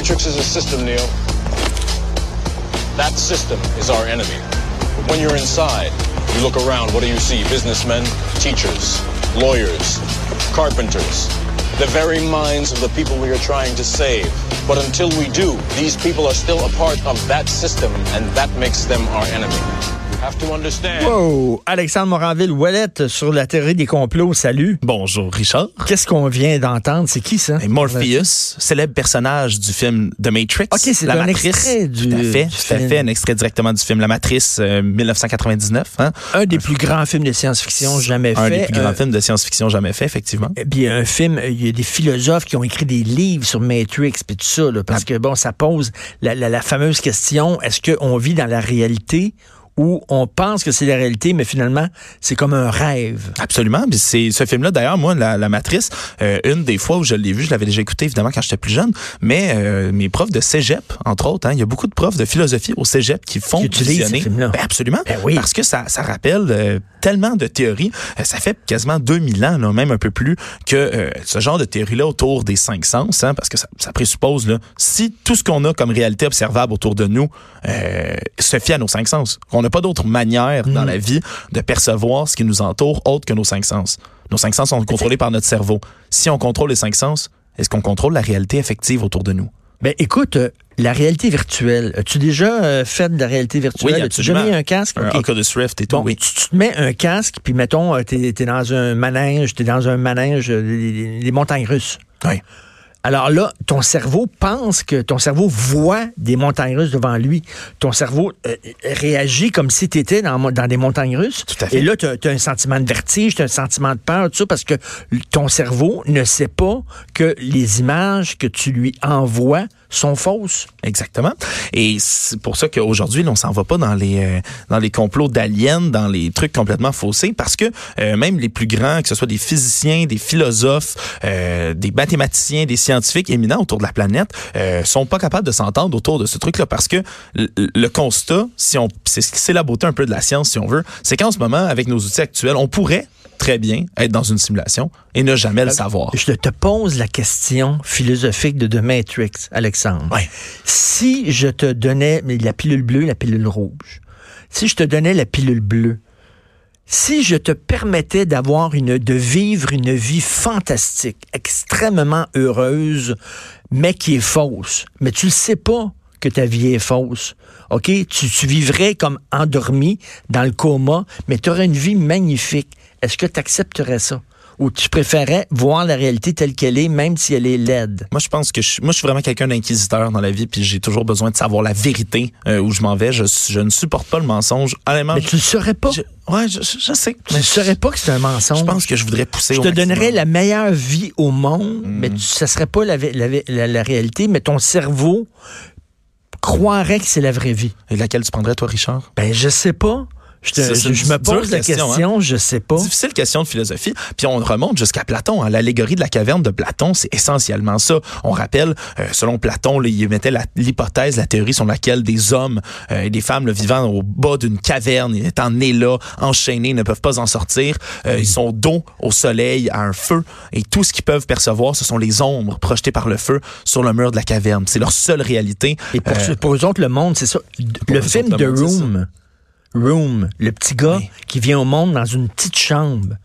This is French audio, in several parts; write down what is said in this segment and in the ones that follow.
Matrix is a system, Neo. That system is our enemy. But when you're inside, you look around, what do you see? Businessmen, teachers, lawyers, carpenters, the very minds of the people we are trying to save. But until we do, these people are still a part of that system, and that makes them our enemy. You have to understand. Wow! Alexandre Moranville-Ouellette sur la théorie des complots. Salut. Bonjour, Richard. Qu'est-ce qu'on vient d'entendre? C'est qui ça? Et Morpheus, célèbre personnage du film The Matrix. Ok, c'est la un Matrice. extrait du- Tout à fait, du tout à fait, un extrait directement du film La Matrice, euh, 1999. Hein? Un des plus grands films de science-fiction jamais Un fait. des plus grands Euh, films de science-fiction jamais fait, effectivement. Et puis un film, il y a des philosophes qui ont écrit des livres sur Matrix puis tout ça, là, parce que bon, ça pose la, la- la fameuse question est-ce qu'on vit dans la réalité ou on pense que c'est la réalité, mais finalement c'est comme un rêve. Absolument. Puis c'est ce film-là, d'ailleurs, moi, la, la Matrice, euh, une des fois où je l'ai vu, je l'avais déjà écouté évidemment quand j'étais plus jeune, mais euh, mes profs de cégep, entre autres, hein, il y a beaucoup de profs de philosophie au cégep qui font Qui utilisent ces films-là. Ben, absolument. Ben oui. Parce que ça, ça rappelle euh, tellement de théories. Euh, ça fait quasiment 2000 ans, là, même un peu plus, que euh, ce genre de théorie-là autour des cinq sens, hein, parce que ça, ça présuppose, là, si tout ce qu'on a comme réalité observable autour de nous euh, se fie à nos cinq sens, qu'on n'a pas d'autre manière dans la vie de percevoir ce qui nous entoure autre que nos cinq sens. Nos cinq sens sont contrôlés par notre cerveau. Si on contrôle les cinq sens, est-ce qu'on contrôle la réalité effective autour de nous? Ben écoute, la réalité virtuelle, as-tu déjà euh, fait de la réalité virtuelle? Oui, As-tu mis un casque? Un Ok. Oculus Rift et tout, Bon, oui. tu, tu te mets un casque, puis mettons, euh, t'es es dans un manège, t'es dans un manège, euh, les, les montagnes russes. Oui. Alors là, ton cerveau pense que ton cerveau voit des montagnes russes devant lui. Ton cerveau euh, réagit comme si tu étais dans, dans des montagnes russes. Tout à fait. Et là, tu as, un sentiment de vertige, tu as un sentiment de peur, tout ça, parce que ton cerveau ne sait pas que les images que tu lui envoies sont fausses. Exactement. Et c'est pour ça qu'aujourd'hui, on s'en va pas dans les euh, dans les complots d'aliens, dans les trucs complètement faussés, parce que euh, même les plus grands, que ce soit des physiciens, des philosophes, euh, des mathématiciens, des scientifiques éminents autour de la planète, euh, sont pas capables de s'entendre autour de ce truc-là, parce que le, le constat, si on, c'est la beauté un peu de la science, si on veut, c'est qu'en ce moment, avec nos outils actuels, on pourrait très bien être dans une simulation et ne jamais le savoir. Je te pose la question philosophique de The Matrix, Alexandre. Ouais. Si je te donnais la pilule bleue, la pilule rouge, si je te donnais la pilule bleue, si je te permettais d'avoir une, de vivre une vie fantastique, extrêmement heureuse, mais qui est fausse, mais tu ne sais pas que ta vie est fausse. OK? Tu, tu vivrais comme endormi dans le coma, mais tu aurais une vie magnifique. Est-ce que tu accepterais ça? Ou tu préférais voir la réalité telle qu'elle est, même si elle est laide? Moi, je pense que je, moi, je suis vraiment quelqu'un d'inquisiteur dans la vie, puis j'ai toujours besoin de savoir la vérité euh, où je m'en vais. Je, je ne supporte pas le mensonge. Honnêtement, Mais tu ne saurais pas. je, ouais, je, je- sais. Tu ne saurais pas que c'est un mensonge. Je pense que je voudrais pousser. Je au te maximum. donnerais la meilleure vie au monde, Mm. mais tu, ça serait pas la, la- la- la réalité, mais ton cerveau croirait que c'est la vraie vie. Et laquelle tu prendrais, toi, Richard? Ben, je sais pas. Je, te- je- je me pose la question, question, je sais pas. Difficile question de philosophie. Puis on remonte jusqu'à Platon. hein. L'allégorie de la caverne de Platon, c'est essentiellement ça. On rappelle, euh, selon Platon, là, il mettait l'hypothèse, la, théorie sur laquelle des hommes euh, et des femmes là, vivant au bas d'une caverne, étant nés là, enchaînés, ne peuvent pas en sortir. Euh, Ils sont dos au soleil, à un feu, et tout ce qu'ils peuvent percevoir, ce sont les ombres projetées par le feu sur le mur de la caverne. C'est leur seule réalité. Et pour, Euh, pour eux autres, le monde, c'est ça. Le film le ça. Room, Room, le petit gars Oui. qui vient au monde dans une petite chambre.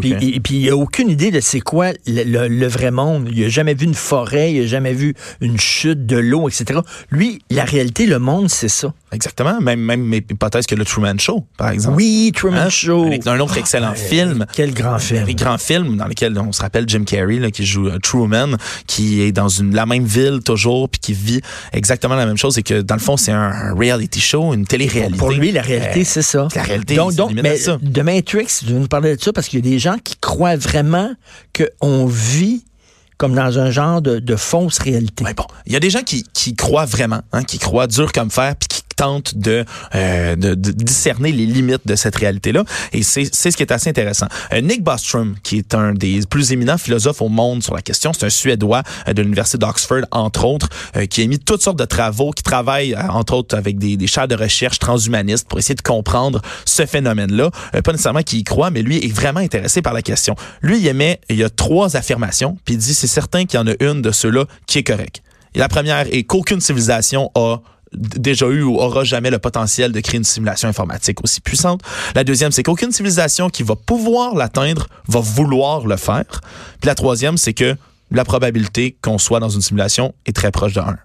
Puis et, puis il a aucune idée de c'est quoi le, le- le vrai monde. Il a jamais vu une forêt, il a jamais vu une chute de l'eau, etc. Lui, la réalité, le monde, c'est ça. Exactement. Même, même hypothèse que le Truman Show, par exemple. Oui, Truman Hein? Show. Un, un autre excellent Ah, film. Quel grand film. Un grand film dans lequel on se rappelle Jim Carrey là, qui joue euh, Truman, qui est dans une la même ville toujours, puis qui vit exactement la même chose et que dans le fond c'est un, un reality show, une télé-réalité. Pour lui, la réalité, Euh, c'est ça. la réalité, donc, donc mais ça. de Matrix, tu veux nous parler de ça parce qu'il y a des gens qui croient vraiment qu'on vit comme dans un genre de, de fausse réalité. Ouais, bon, il y a des gens qui, qui croient vraiment, hein, qui croient dur comme fer, puis de, euh, de, de discerner les limites de cette réalité-là. Et c'est ce qui est assez intéressant. Euh, Nick Bostrom, qui est un des plus éminents philosophes au monde sur la question, c'est un Suédois euh, de l'Université d'Oxford, entre autres, qui a mis toutes sortes de travaux, qui travaille, entre autres, avec des, des de recherche transhumanistes pour essayer de comprendre ce phénomène-là. Pas nécessairement qu'il y croit, mais lui est vraiment intéressé par la question. Lui, il émet, il y a trois affirmations, puis il dit c'est certain qu'il y en a une de ceux-là qui est correcte. La première est qu'aucune civilisation a déjà eu ou aura jamais le potentiel de créer une simulation informatique aussi puissante. La deuxième, c'est qu'aucune civilisation qui va pouvoir l'atteindre va vouloir le faire. Puis la troisième, c'est que la probabilité qu'on soit dans une simulation est très proche de 1.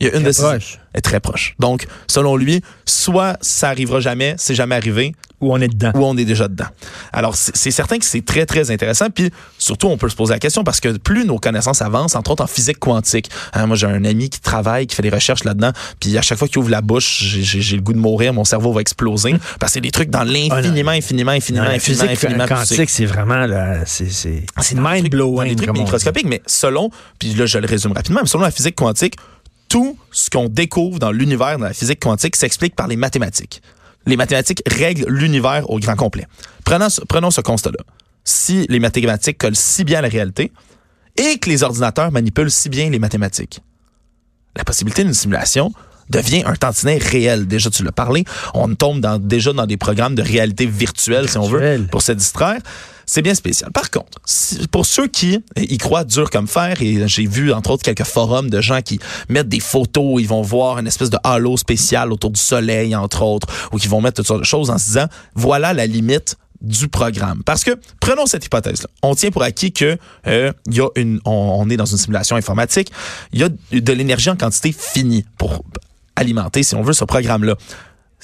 Il y a une Très de ces est très proche. Donc, selon lui, soit ça arrivera jamais, c'est jamais arrivé, Où on est dedans. ou on est déjà dedans. Alors, c'est certain que c'est très, très intéressant. Puis, surtout, on peut se poser la question parce que plus nos connaissances avancent, entre autres en physique quantique. Hein, moi, j'ai un ami qui travaille, qui fait des recherches là-dedans. Puis, à chaque fois qu'il ouvre la bouche, j'ai- le goût de mourir, mon cerveau va exploser. Parce que c'est des trucs dans l'infiniment, infiniment, infiniment, la infiniment, physique infiniment quantique, c'est vraiment là, c'est dans mind-blowing. les trucs microscopiques, mais selon, puis là, je le résume rapidement, mais selon la physique quantique, tout ce qu'on découvre dans l'univers, dans la physique quantique, s'explique par les mathématiques. Les mathématiques règlent l'univers au grand complet. Prenons, ce- constat-là. Si les mathématiques collent si bien à la réalité et que les ordinateurs manipulent si bien les mathématiques, la possibilité d'une simulation devient un tantinet réel. Déjà, tu l'as parlé, on tombe dans, déjà dans des programmes de réalité virtuelle, si on veut, pour se distraire. C'est bien spécial. Par contre, pour ceux qui y croient dur comme fer, et j'ai vu entre autres quelques forums de gens qui mettent des photos, ils vont voir une espèce de halo spécial autour du soleil, entre autres, ou qui vont mettre toutes sortes de choses en se disant, voilà la limite du programme. Parce que, prenons cette hypothèse-là. On tient pour acquis que euh, y a une, on, on est dans une simulation informatique, il y a de l'énergie en quantité finie pour alimenter, si on veut, ce programme-là.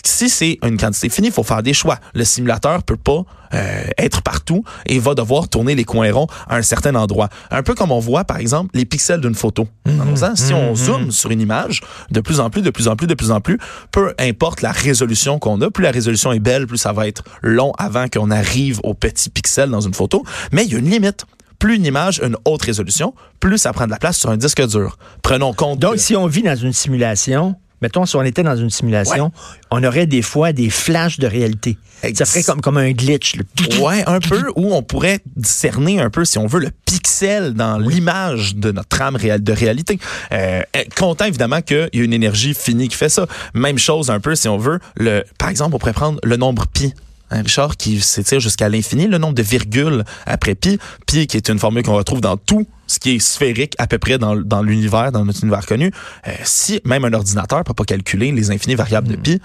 Si c'est une quantité finie, il faut faire des choix. Le simulateur peut pas euh, être partout et va devoir tourner les coins ronds à un certain endroit. Un peu comme on voit, par exemple, les pixels d'une photo. Dans ans, si on zoome sur une image, de plus en plus, de plus en plus, de plus en plus, peu importe la résolution qu'on a, plus la résolution est belle, plus ça va être long avant qu'on arrive aux petits pixels dans une photo. Mais il y a une limite. Plus une image a une haute résolution, plus ça prend de la place sur un disque dur. Prenons compte. Donc, que- si on vit dans une simulation, mettons, si on était dans une simulation, on aurait des fois des flashs de réalité. Ça ferait comme, comme un glitch. là. Ouais, un peu, où on pourrait discerner un peu, si on veut, le pixel dans l'image de notre âme réelle de réalité. Euh, euh, content, évidemment, qu'il y a une énergie finie qui fait ça. Même chose, un peu, si on veut, le, par exemple, on pourrait prendre le nombre pi. Hein, Richard, qui s'étire jusqu'à l'infini, le nombre de virgules après pi. Pi, qui est une formule qu'on retrouve dans tout ce qui est sphérique à peu près dans, dans l'univers, dans notre univers connu. Euh, si même un ordinateur peut pas calculer les infinies variables de pi,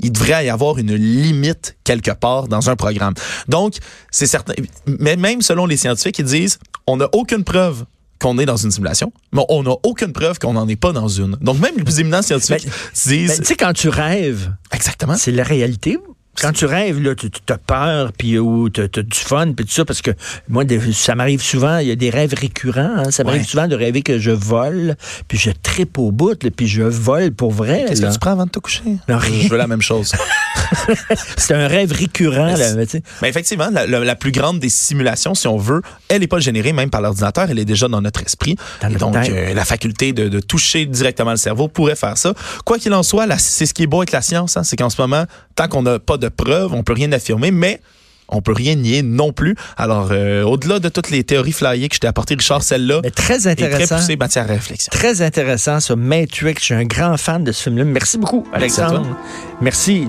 il devrait y avoir une limite quelque part dans un programme. Donc, c'est certain. Mais même selon les scientifiques, ils disent, on n'a aucune preuve qu'on est dans une simulation, mais on n'a aucune preuve qu'on n'en est pas dans une. Donc, même les plus éminents scientifiques Ben, disent... Ben, tu sais, quand tu rêves, exactement. c'est la réalité. Quand tu rêves, là, tu as peur, puis ou tu as, du fun, puis tout ça, parce que moi, ça m'arrive souvent, il y a des rêves récurrents. hein. ça m'arrive Ouais. souvent de rêver que je vole, puis je tripe au bout, là, puis je vole pour vrai. Qu'est-ce que tu prends avant de te coucher? Non, rien. Je veux la même chose. C'est un rêve récurrent. Mais Là, mais effectivement, la, la- la plus grande des simulations, si on veut, elle n'est pas générée même par l'ordinateur, elle est déjà dans notre esprit. Dans Et notre donc, euh, la faculté de, de toucher directement le cerveau pourrait faire ça. Quoi qu'il en soit, c'est ce qui est beau avec la science, hein, c'est qu'en ce moment, tant qu'on n'a pas de preuves, on peut rien affirmer, mais on peut rien nier non plus. Alors, euh, au-delà de toutes les théories flyées que je t'ai apportées, Richard, celle-là très est très intéressant. poussée matière à réflexion. Très intéressant, ce Matrix. Je suis un grand fan de ce film-là. Merci beaucoup, Alexandre. Merci.